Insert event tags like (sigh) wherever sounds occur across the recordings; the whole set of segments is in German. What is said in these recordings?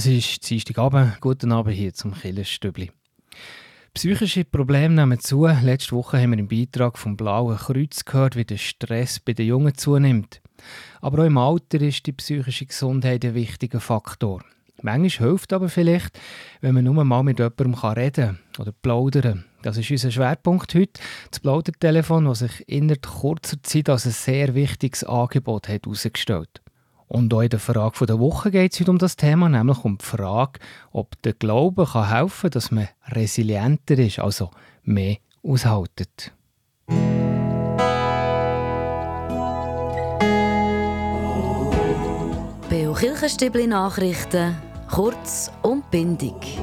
Es ist Dienstagabend. Guten Abend hier zum Killerstübli. Psychische Probleme nehmen zu. Letzte Woche haben wir im Beitrag vom Blauen Kreuz gehört, wie der Stress bei den Jungen zunimmt. Aber auch im Alter ist die psychische Gesundheit ein wichtiger Faktor. Manchmal hilft aber vielleicht, wenn man nur mal mit jemandem reden kann oder plaudern. Das ist unser Schwerpunkt heute. Das Plaudertelefon, das sich innerhalb kurzer Zeit als ein sehr wichtiges Angebot herausgestellt hat. Und auch in der Frage der Woche geht es heute um das Thema, nämlich um die Frage, ob der Glaube kann helfen kann, dass man resilienter ist, also mehr aushaltet. Beo Kirchenstübli Nachrichten Kurz und bindig.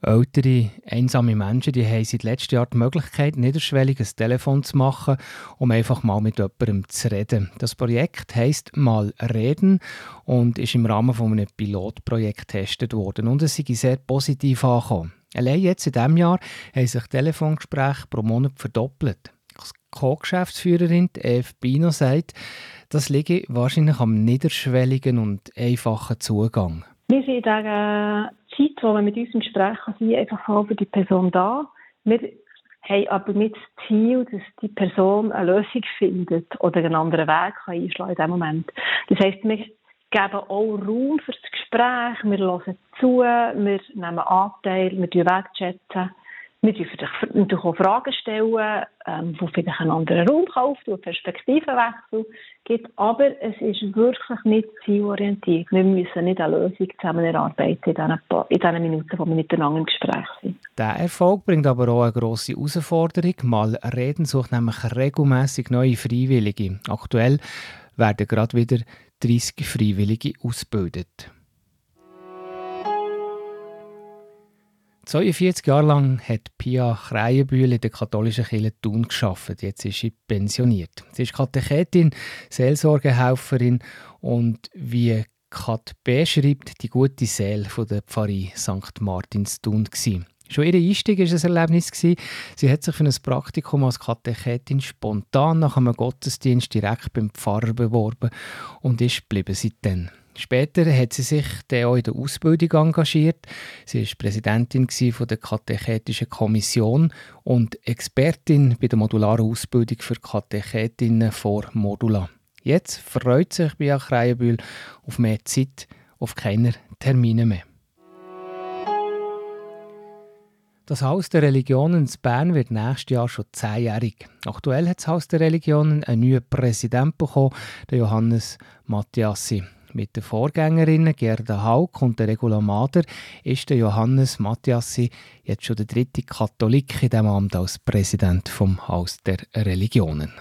Ältere, einsame Menschen die haben seit letztem Jahr die Möglichkeit, niederschwellig ein Telefon zu machen, um einfach mal mit jemandem zu reden. Das Projekt heisst «Mal reden» und ist im Rahmen von einem Pilotprojekt getestet worden und es ist sehr positiv angekommen. Allein jetzt in diesem Jahr haben sich Telefongespräche pro Monat verdoppelt. Co-Geschäftsführerin Eve Bino sagt, das liege wahrscheinlich am niederschwelligen und einfachen Zugang. Wir sind in dieser Zeit, wo man mit uns im Gespräch kann sein einfach für die Person da. Wir haben aber nicht das Ziel, dass die Person eine Lösung findet oder einen anderen Weg kann einschlagen in diesem Moment. Das heisst, wir geben auch Raum für das Gespräch, wir hören zu, wir nehmen Anteil, wir wegchatten. Wir dürfen natürlich auch Fragen stellen, ähm, wo vielleicht einen anderen Raum kauft, einen Perspektivenwechsel gibt. Aber es ist wirklich nicht zielorientiert. Wir müssen nicht eine Lösung zusammen erarbeiten in diesen, in diesen Minuten, wo wir miteinander im Gespräch sind. Der Erfolg bringt aber auch eine grosse Herausforderung. Mal reden sucht nämlich regelmäßig neue Freiwillige. Aktuell werden gerade wieder 30 Freiwillige ausgebildet. 42 Jahre lang hat Pia Kreienbühl in der katholischen Kirche Thun gearbeitet. Jetzt ist sie pensioniert. Sie ist Katechetin, Seelsorgehelferin und wie Kat B. schreibt, die gute Seele der Pfarrei St. Martins Thun. Schon ihr Einstieg war ein Erlebnis. Sie hat sich für ein Praktikum als Katechetin spontan nach einem Gottesdienst direkt beim Pfarrer beworben und ist geblieben seitdem. Später hat sie sich dann auch in der Ausbildung engagiert. Sie war Präsidentin der Katechetischen Kommission und Expertin bei der modularen Ausbildung für Katechetinnen vor Modula. Jetzt freut sich Bia Kreienbühl auf mehr Zeit, auf keine Termine mehr. Das Haus der Religionen in Bern wird nächstes Jahr schon zehnjährig. Aktuell hat das Haus der Religionen einen neuen Präsidenten bekommen, Johannes Mattiassi. Mit den Vorgängerinnen Gerda Haug und der Regula Mader ist der Johannes Mattiassi jetzt schon der dritte Katholik in diesem Amt als Präsident vom Haus der Religionen.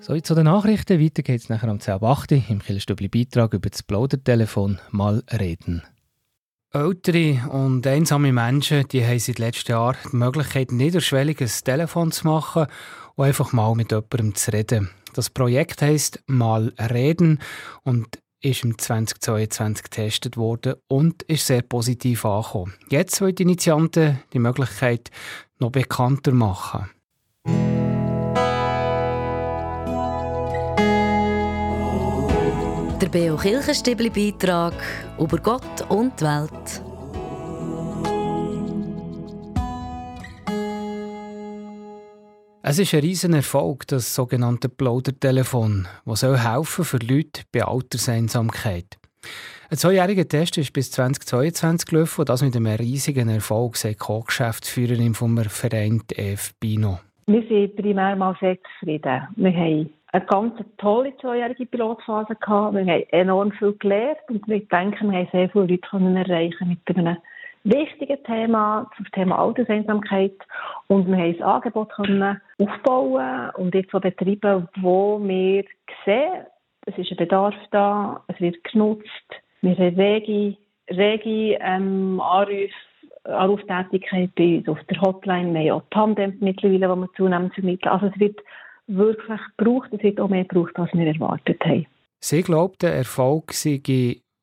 So, zu den Nachrichten. Weiter geht es nachher um 10.08 im Killerstübli Beitrag über das Plaudertelefon «Mal reden». Ältere und einsame Menschen die haben seit letztem Jahr die Möglichkeit, niederschwellig ein Telefon zu machen und einfach mal mit jemandem zu reden. Das Projekt heisst «Mal reden» und ist im 2022 getestet worden und ist sehr positiv angekommen. Jetzt wollen die Initianten die Möglichkeit noch bekannter machen. Der Beo Kirchenstibli Beitrag über Gott und die Welt. Es ist ein riesen Erfolg, das sogenannte Plaudertelefon, das soll helfen für Leute bei Alterseinsamkeit. Ein zweijähriger Test ist bis 2022 gelaufen und das mit einem riesigen Erfolg, sagt Co-Geschäftsführerin vom Verein EF Bino. Wir sind primär mal sehr zufrieden. Wir haben eine ganz tolle zweijährige Pilotphase gehabt. Wir haben enorm viel gelernt und wir denken, wir haben sehr viele Leute können erreichen mit einem wichtigen Thema, das Thema Alterseinsamkeit. Und wir haben ein Angebot können aufbauen und jetzt so betreiben, wo wir sehen, es ist ein Bedarf da, es wird genutzt, wir haben rege, rege ähm, Anrufe Anruftätigkeit bei uns auf der Hotline. Wir haben auch Tandem mittlerweile, die wir zunehmend vermitteln. Also es wird wirklich gebraucht. Es wird auch mehr gebraucht, als wir erwartet haben. Sie glaubt, der Erfolg sei,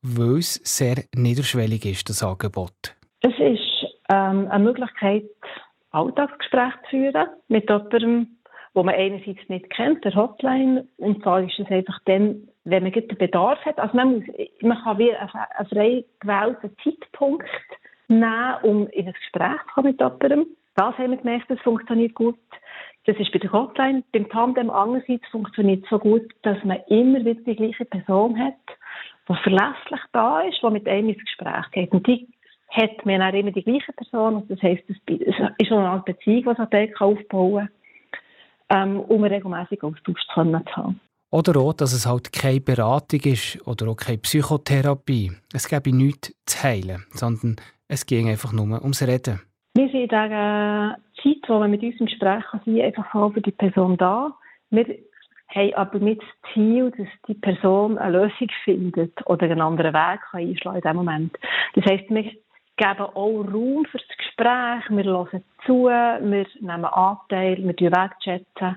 weil es sehr niederschwellig ist, das Angebot. Es ist ähm, eine Möglichkeit, Alltagsgespräch zu führen mit jemandem, wo man einerseits nicht kennt, der Hotline, und zwar ist es einfach dann, wenn man den Bedarf hat. Also man, muss, man kann wie einen, einen frei gewählten Zeitpunkt nehmen, um in ein Gespräch zu kommen mit jemandem. Das haben wir gemerkt, das funktioniert gut. Das ist bei der Hotline. Beim Tandem andererseits funktioniert es so gut, dass man immer wieder die gleiche Person hat, die verlässlich da ist, die mit einem ins Gespräch geht. Und die hat man auch immer die gleiche Person. Das heisst, es ist schon eine Art Beziehung, die sich aufbauen kann, ähm, um regelmäßig Austausch zu haben. Oder auch, dass es halt keine Beratung ist oder auch keine Psychotherapie. Es gäbe nichts zu heilen, sondern es ging einfach nur ums Reden. Wir sind in dieser Zeit, wo man mit uns kann sein einfach für die Person da. Wir haben aber nicht das Ziel, dass die Person eine Lösung findet oder einen anderen Weg kann einschlagen in diesem Moment. Das heisst, wir geben auch Raum für das Gespräch, wir hören zu, wir nehmen Anteil, wir wegchatten.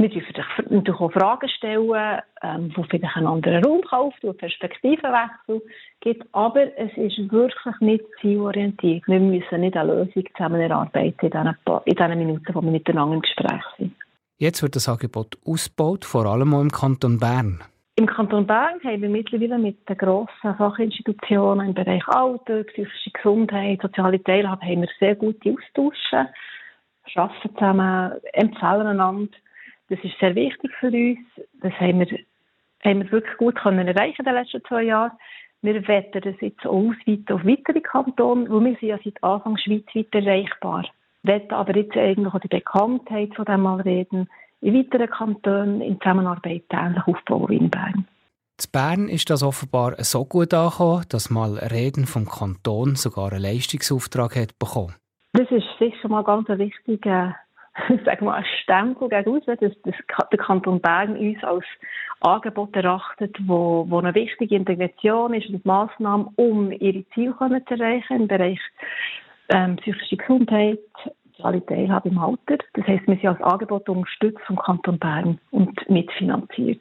Wir dürfen natürlich auch Fragen stellen, ähm, wo vielleicht einen anderen Raum kauft, wo Perspektivenwechsel gibt. Aber es ist wirklich nicht zielorientiert. Wir müssen nicht eine Lösung zusammen erarbeiten in diesen, in diesen Minuten, wo wir miteinander im Gespräch sind. Jetzt wird das Angebot ausgebaut, vor allem auch im Kanton Bern. Im Kanton Bern haben wir mittlerweile mit den grossen Fachinstitutionen im Bereich Alter, psychische Gesundheit, soziale Teilhabe haben wir sehr gute Austausche, arbeiten zusammen, empfehlen einander. Das ist sehr wichtig für uns. Das haben wir, haben wir wirklich gut können erreichen in den letzten zwei Jahren. Wir werden das jetzt auch ausweiten auf weitere Kantone, wo wir sind ja seit Anfang schweizweit erreichbar. Wir werden aber jetzt eigentlich auch die Bekanntheit von dem mal reden, in weiteren Kantonen in Zusammenarbeit ähnlich aufbauen wie in Bern. In Bern ist das offenbar so gut angekommen, dass mal Reden vom Kanton sogar einen Leistungsauftrag hat bekommen. Das ist sicher mal ganz ein wichtiger sagen wir, ein Stempel gegen dass, dass der Kanton Bern uns als Angebot erachtet, wo, wo eine wichtige Integration ist und Massnahmen, um ihre Ziele zu erreichen im Bereich ähm, psychische Gesundheit, soziale Teilhabe im Alter. Das heisst, wir sind als Angebot unterstützt vom Kanton Bern und mitfinanziert.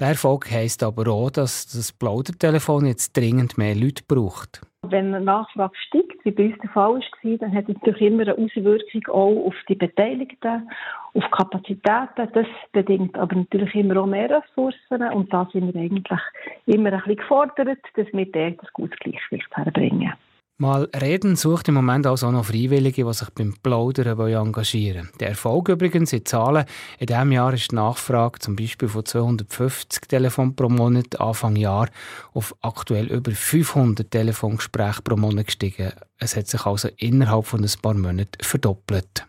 Der Erfolg heisst aber auch, dass das Plaudertelefon jetzt dringend mehr Leute braucht. Wenn eine Nachfrage steigt, wie bei uns der Fall war, dann hat es natürlich immer eine Auswirkung auch auf die Beteiligten, auf Kapazitäten. Das bedingt aber natürlich immer auch mehr Ressourcen und da sind wir eigentlich immer ein bisschen gefordert, dass wir dort ein gutes Gleichgewicht herbringen. Mal reden sucht im Moment also auch noch Freiwillige, die sich beim Plaudern engagieren wollen. Der Erfolg übrigens in Zahlen. In diesem Jahr ist die Nachfrage zum Beispiel von 250 Telefonen pro Monat Anfang Jahr auf aktuell über 500 Telefongespräche pro Monat gestiegen. Es hat sich also innerhalb von ein paar Monaten verdoppelt.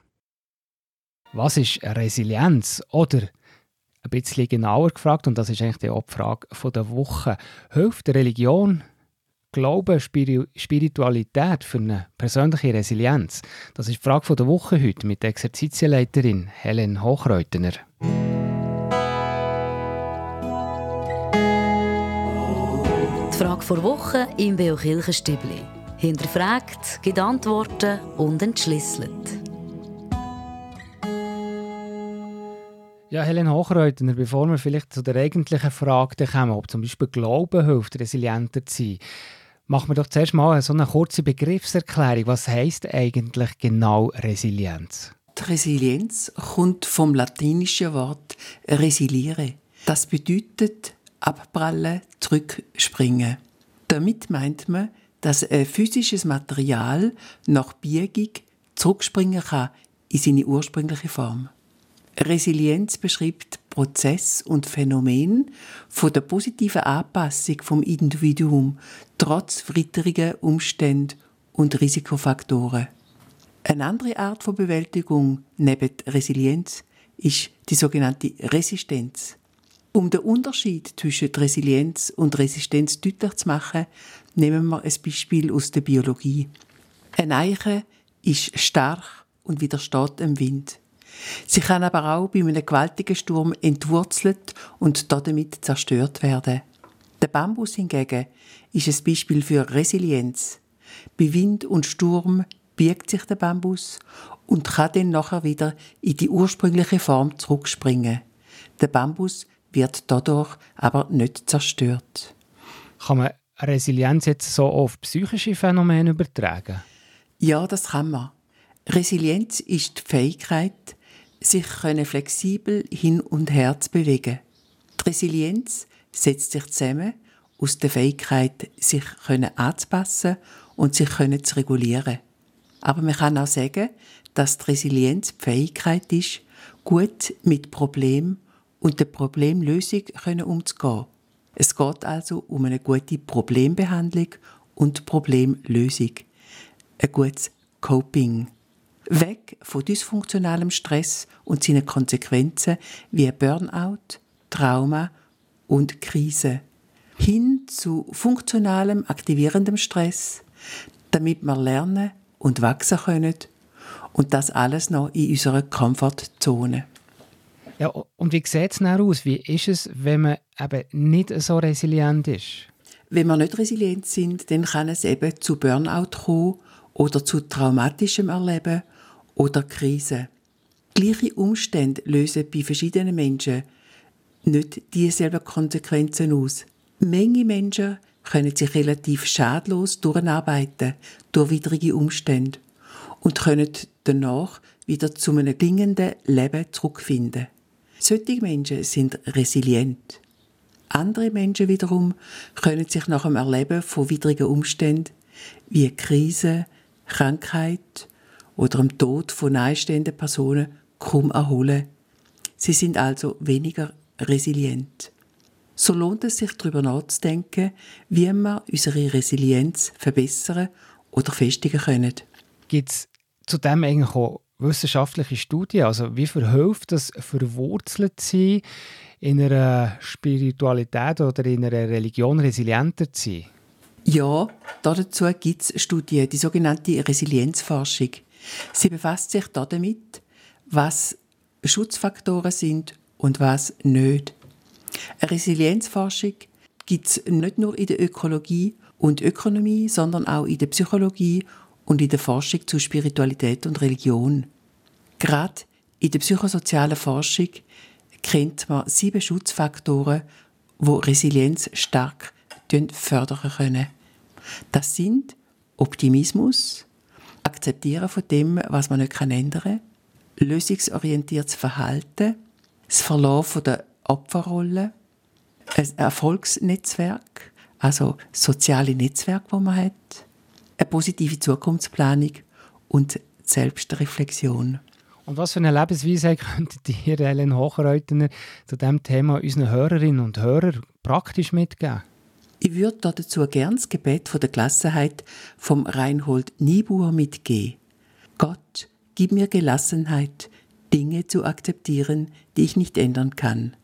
Was ist Resilienz? Oder ein bisschen genauer gefragt, und das ist eigentlich die Frage der Woche, hilft Religion Glauben, Spiritualität für eine persönliche Resilienz? Das ist die Frage der Woche heute mit der Exerzitienleiterin Helen Hochreutener. Die Frage der Woche im Beo Kirchenstübli. Hinterfragt, gibt Antworten und entschlüsselt. Ja, Helen Hochreutner, bevor wir vielleicht zu der eigentlichen Frage kommen, ob zum Beispiel Glauben hilft, resilienter zu sein, Machen wir doch zuerst mal so eine kurze Begriffserklärung. Was heißt eigentlich genau Resilienz? Die Resilienz kommt vom latinischen Wort resiliere. Das bedeutet abprallen, zurückspringen. Damit meint man, dass ein physisches Material nach Biegung zurückspringen kann in seine ursprüngliche Form. Resilienz beschreibt Prozess und Phänomen von der positiven Anpassung vom Individuum trotz widriger Umstände und Risikofaktoren. Eine andere Art von Bewältigung neben Resilienz ist die sogenannte Resistenz. Um den Unterschied zwischen Resilienz und Resistenz deutlich zu machen, nehmen wir ein Beispiel aus der Biologie. Ein Eiche ist stark und widersteht dem Wind. Sie kann aber auch bei einem gewaltigen Sturm entwurzelt und damit zerstört werden. Der Bambus hingegen ist ein Beispiel für Resilienz. Bei Wind und Sturm biegt sich der Bambus und kann dann nachher wieder in die ursprüngliche Form zurückspringen. Der Bambus wird dadurch aber nicht zerstört. Kann man Resilienz jetzt so auf psychische Phänomene übertragen? Ja, das kann man. Resilienz ist die Fähigkeit, sich flexibel hin und her zu bewegen. Die Resilienz setzt sich zusammen aus der Fähigkeit, sich anzupassen und sich zu regulieren. Aber man kann auch sagen, dass die Resilienz die Fähigkeit ist, gut mit Problemen und der Problemlösung umzugehen. Es geht also um eine gute Problembehandlung und Problemlösung. Ein gutes Coping. Weg von dysfunktionalem Stress und seinen Konsequenzen wie Burnout, Trauma und Krise. Hin zu funktionalem, aktivierendem Stress, damit wir lernen und wachsen können. Und das alles noch in unserer Komfortzone. Ja, und wie sieht es aus? Wie ist es, wenn man eben nicht so resilient ist? Wenn wir nicht resilient sind, dann kann es eben zu Burnout kommen oder zu traumatischem Erleben oder Krise. Gleiche Umstände lösen bei verschiedenen Menschen nicht dieselben Konsequenzen aus. Menge Menschen können sich relativ schadlos durcharbeiten durch widrige Umstände und können danach wieder zu einem gelingenden Leben zurückfinden. Solche Menschen sind resilient. Andere Menschen wiederum können sich nach dem Erleben von widrigen Umständen wie Krise, Krankheit oder dem Tod von nahestehenden Personen kaum erholen. Sie sind also weniger resilient. So lohnt es sich darüber nachzudenken, wie wir unsere Resilienz verbessern oder festigen können. Gibt es zudem eigentlich auch wissenschaftliche Studien? Also wie verhilft es, verwurzelt zu sein, in einer Spiritualität oder in einer Religion resilienter zu sein? Ja, dazu gibt es Studien, die sogenannte Resilienzforschung. Sie befasst sich damit, was Schutzfaktoren sind und was nicht. Eine Resilienzforschung gibt es nicht nur in der Ökologie und Ökonomie, sondern auch in der Psychologie und in der Forschung zu Spiritualität und Religion. Gerade in der psychosozialen Forschung kennt man sieben Schutzfaktoren, wo Resilienz stark fördern können. Das sind Optimismus, Akzeptieren von dem, was man nicht ändern kann, lösungsorientiertes Verhalten, das Verlauf der Opferrolle, ein Erfolgsnetzwerk, also soziale Netzwerk, wo man hat, eine positive Zukunftsplanung und Selbstreflexion. Und was für eine Lebensweise (laughs) könntet ihr, Ellen Hochreutner, zu diesem Thema unseren Hörerinnen und Hörern praktisch mitgeben? Ich würde dazu gern das Gebet von der Gelassenheit vom Reinhold Niebuhr mitgeben. Gott, gib mir Gelassenheit, Dinge zu akzeptieren, die ich nicht ändern kann.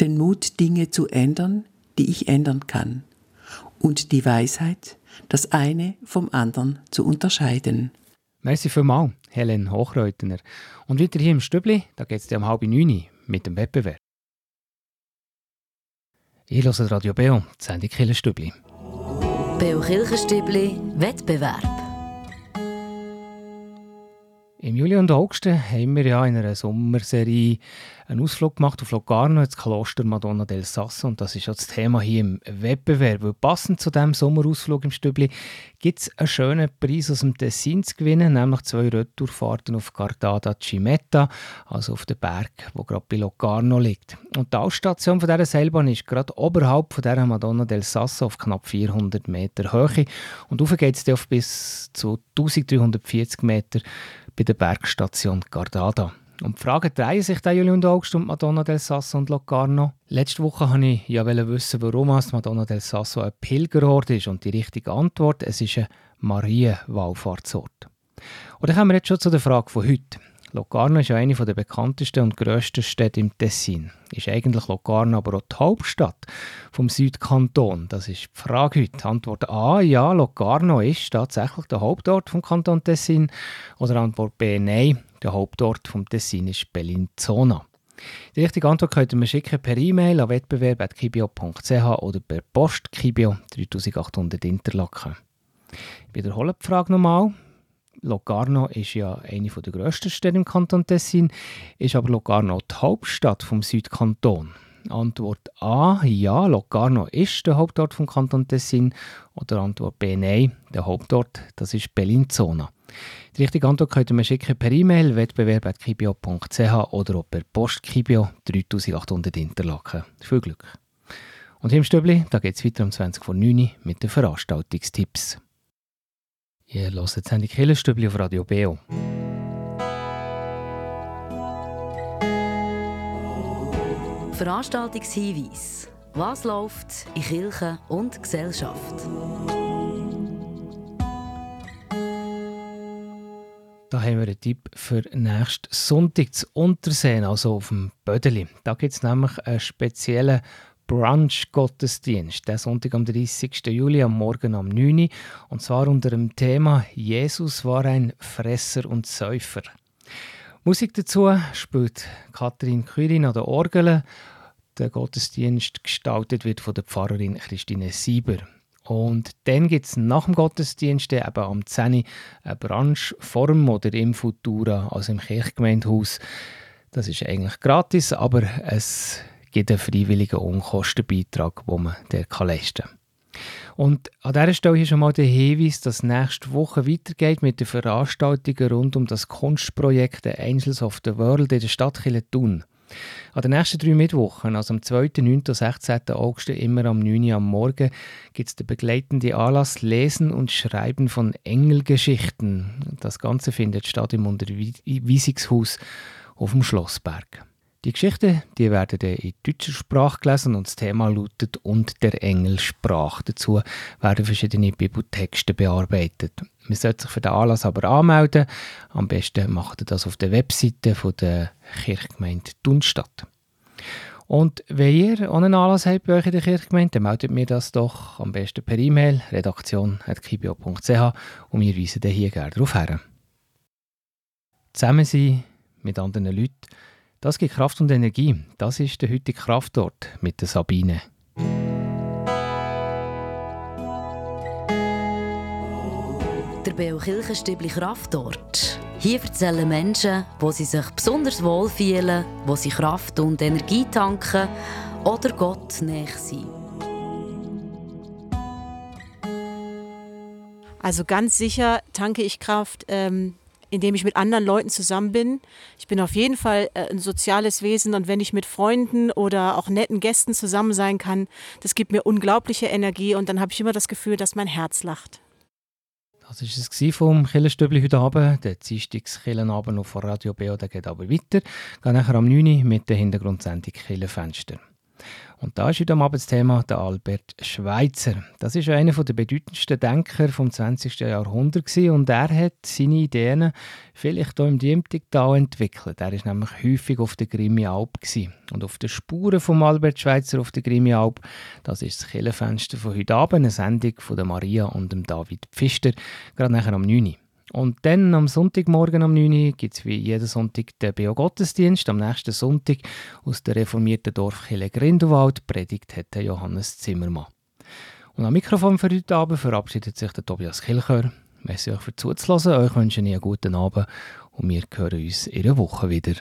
Den Mut, Dinge zu ändern, die ich ändern kann. Und die Weisheit, das eine vom anderen zu unterscheiden. Merci vielmals, Helen Hochreutner. Und weiter hier im Stübli, da geht es dir um halb neun mit dem Wettbewerb. Ich höre Radio Beo, die Sendung Kirchenstübli. Beo Kirchenstübli, Wettbewerb. Im Juli und August haben wir ja in einer Sommerserie einen Ausflug gemacht auf Locarno, ins Kloster Madonna del Sasso. Und das ist ja das Thema hier im Wettbewerb. Weil passend zu diesem Sommerausflug im Stübli gibt es einen schönen Preis aus dem Tessin zu gewinnen, nämlich zwei Retourfahrten auf Cardada Cimetta, also auf dem Berg, wo gerade bei Locarno liegt. Und die Ausstation von dieser Seilbahn ist gerade oberhalb von dieser Madonna del Sasso auf knapp 400 Meter Höhe. Und rauf geht es auf bis zu 1340 Meter bei der Bergstation Gardada. Und die Fragen drehen sich da Juli und August um Madonna del Sasso und Locarno. Letzte Woche wollte ich ja wissen, warum Madonna del Sasso ein Pilgerort ist. Und die richtige Antwort, es ist ein Marienwallfahrtsort. Und dann kommen wir jetzt schon zu der Frage von heute. Locarno ist ja eine der bekanntesten und grössten Städte im Tessin. Ist eigentlich Locarno aber auch die Hauptstadt vom Südkanton? Das ist die Frage heute. Antwort A, ja, Locarno ist tatsächlich der Hauptort vom Kanton Tessin. Oder Antwort B, nein, der Hauptort vom Tessin ist Bellinzona. Die richtige Antwort könnt ihr mir schicken per E-Mail an wettbewerb.kibio.ch oder per Post Kibio 3800 Interlaken. Ich wiederhole die Frage nochmal. Locarno ist ja eine der grössten Städte im Kanton Tessin, ist aber Locarno die Hauptstadt vom Südkanton. Antwort A, ja, Locarno ist der Hauptort vom Kanton Tessin. Oder Antwort B, nein, der Hauptort, das ist Bellinzona. Die richtige Antwort könnt ihr mir schicken per E-Mail wettbewerb.kibio.ch oder auch per Post Kibio 3800 Interlaken. Viel Glück! Und hier im Stübli, da geht es weiter um 20 vor 9 Uhr mit den Veranstaltungstipps. Ihr hört jetzt die Killerstübli auf Radio Beo. Veranstaltungshinweis. Was läuft in Kirche und Gesellschaft? Da haben wir einen Tipp für nächsten Sonntag zu Unterseen, also auf dem Bödeli. Da gibt es nämlich einen speziellen Brunch-Gottesdienst, der Sonntag am 30. Juli am Morgen um 9 Uhr. Und zwar unter dem Thema Jesus war ein Fresser und Säufer. Musik dazu spielt Katrin Kürin an der Orgel. Der Gottesdienst gestaltet wird von der Pfarrerin Christine Sieber. Und dann gibt es nach dem Gottesdienst eben am 10 Uhr eine Branchform oder im Futura, also im Kirchgemeindehaus. Das ist eigentlich gratis, aber es gibt einen freiwilligen Unkostenbeitrag, den man der leisten kann. Und an dieser Stelle hier schon mal der Hinweis, dass nächste Woche weitergeht mit den Veranstaltungen rund um das Kunstprojekt The Angels of the World in der Stadt Thun. An den nächsten drei Mittwochen, also am 2., 9. und 16. August, immer am 9. Uhr am Morgen, gibt es den begleitenden Anlass Lesen und Schreiben von Engelgeschichten. Das Ganze findet statt im Unterweisungshaus auf dem Schlossberg. Die Geschichten die werden in deutscher Sprache gelesen und das Thema lautet «Und der Engel sprach». Dazu werden verschiedene Bibeltexte bearbeitet. Man sollte sich für den Anlass aber anmelden. Am besten macht ihr das auf der Webseite der Kirchgemeinde Dunstadt. Und wenn ihr auch einen Anlass habt bei euch in der Kirchgemeinde, dann meldet mir das doch am besten per E-Mail redaktion.kibio.ch und wir weisen hier gerne darauf her. Zusammen sein mit anderen Leuten das gibt Kraft und Energie. Das ist der heutige Kraftort mit der Sabine. Der Beo Kirchenstübli Kraftort. Hier erzählen Menschen, wo sie sich besonders wohl fühlen, wo sie Kraft und Energie tanken oder Gott näher sind. Also ganz sicher tanke ich Kraft ähm, indem ich mit anderen Leuten zusammen bin. Ich bin auf jeden Fall äh, ein soziales Wesen und wenn ich mit Freunden oder auch netten Gästen zusammen sein kann, das gibt mir unglaubliche Energie und dann habe ich immer das Gefühl, dass mein Herz lacht. Das war es vom Killerstübli heute Abend. Der Dienstagskillenabend auf Radio BO geht aber weiter. Geht nachher am 9 Uhr mit der Hintergrundsendung Killenfenster. Und da ist heute Abend das Thema der Albert Schweitzer. Das ist einer der bedeutendsten Denker vom 20. Jahrhundert und er hat seine Ideen vielleicht hier im Diemtigtal entwickelt. Er ist nämlich häufig auf der Grimmi Alp und auf den Spuren von Albert Schweitzer auf der Grimmi Alp. Das ist das Killenfenster von heute Abend, eine Sendung von der Maria und dem David Pfister, gerade nachher am 9. Uhr. Und dann am Sonntagmorgen um 9 Uhr gibt es wie jeden Sonntag den Beo-Gottesdienst. Am nächsten Sonntag aus der reformierten Dorfkirche Grindelwald predigt hat Johannes Zimmermann. Und am Mikrofon für heute Abend verabschiedet sich der Tobias Kilchör. Merci euch für zuzulassen. Euch wünsche ich einen guten Abend und wir hören uns in einer Woche wieder.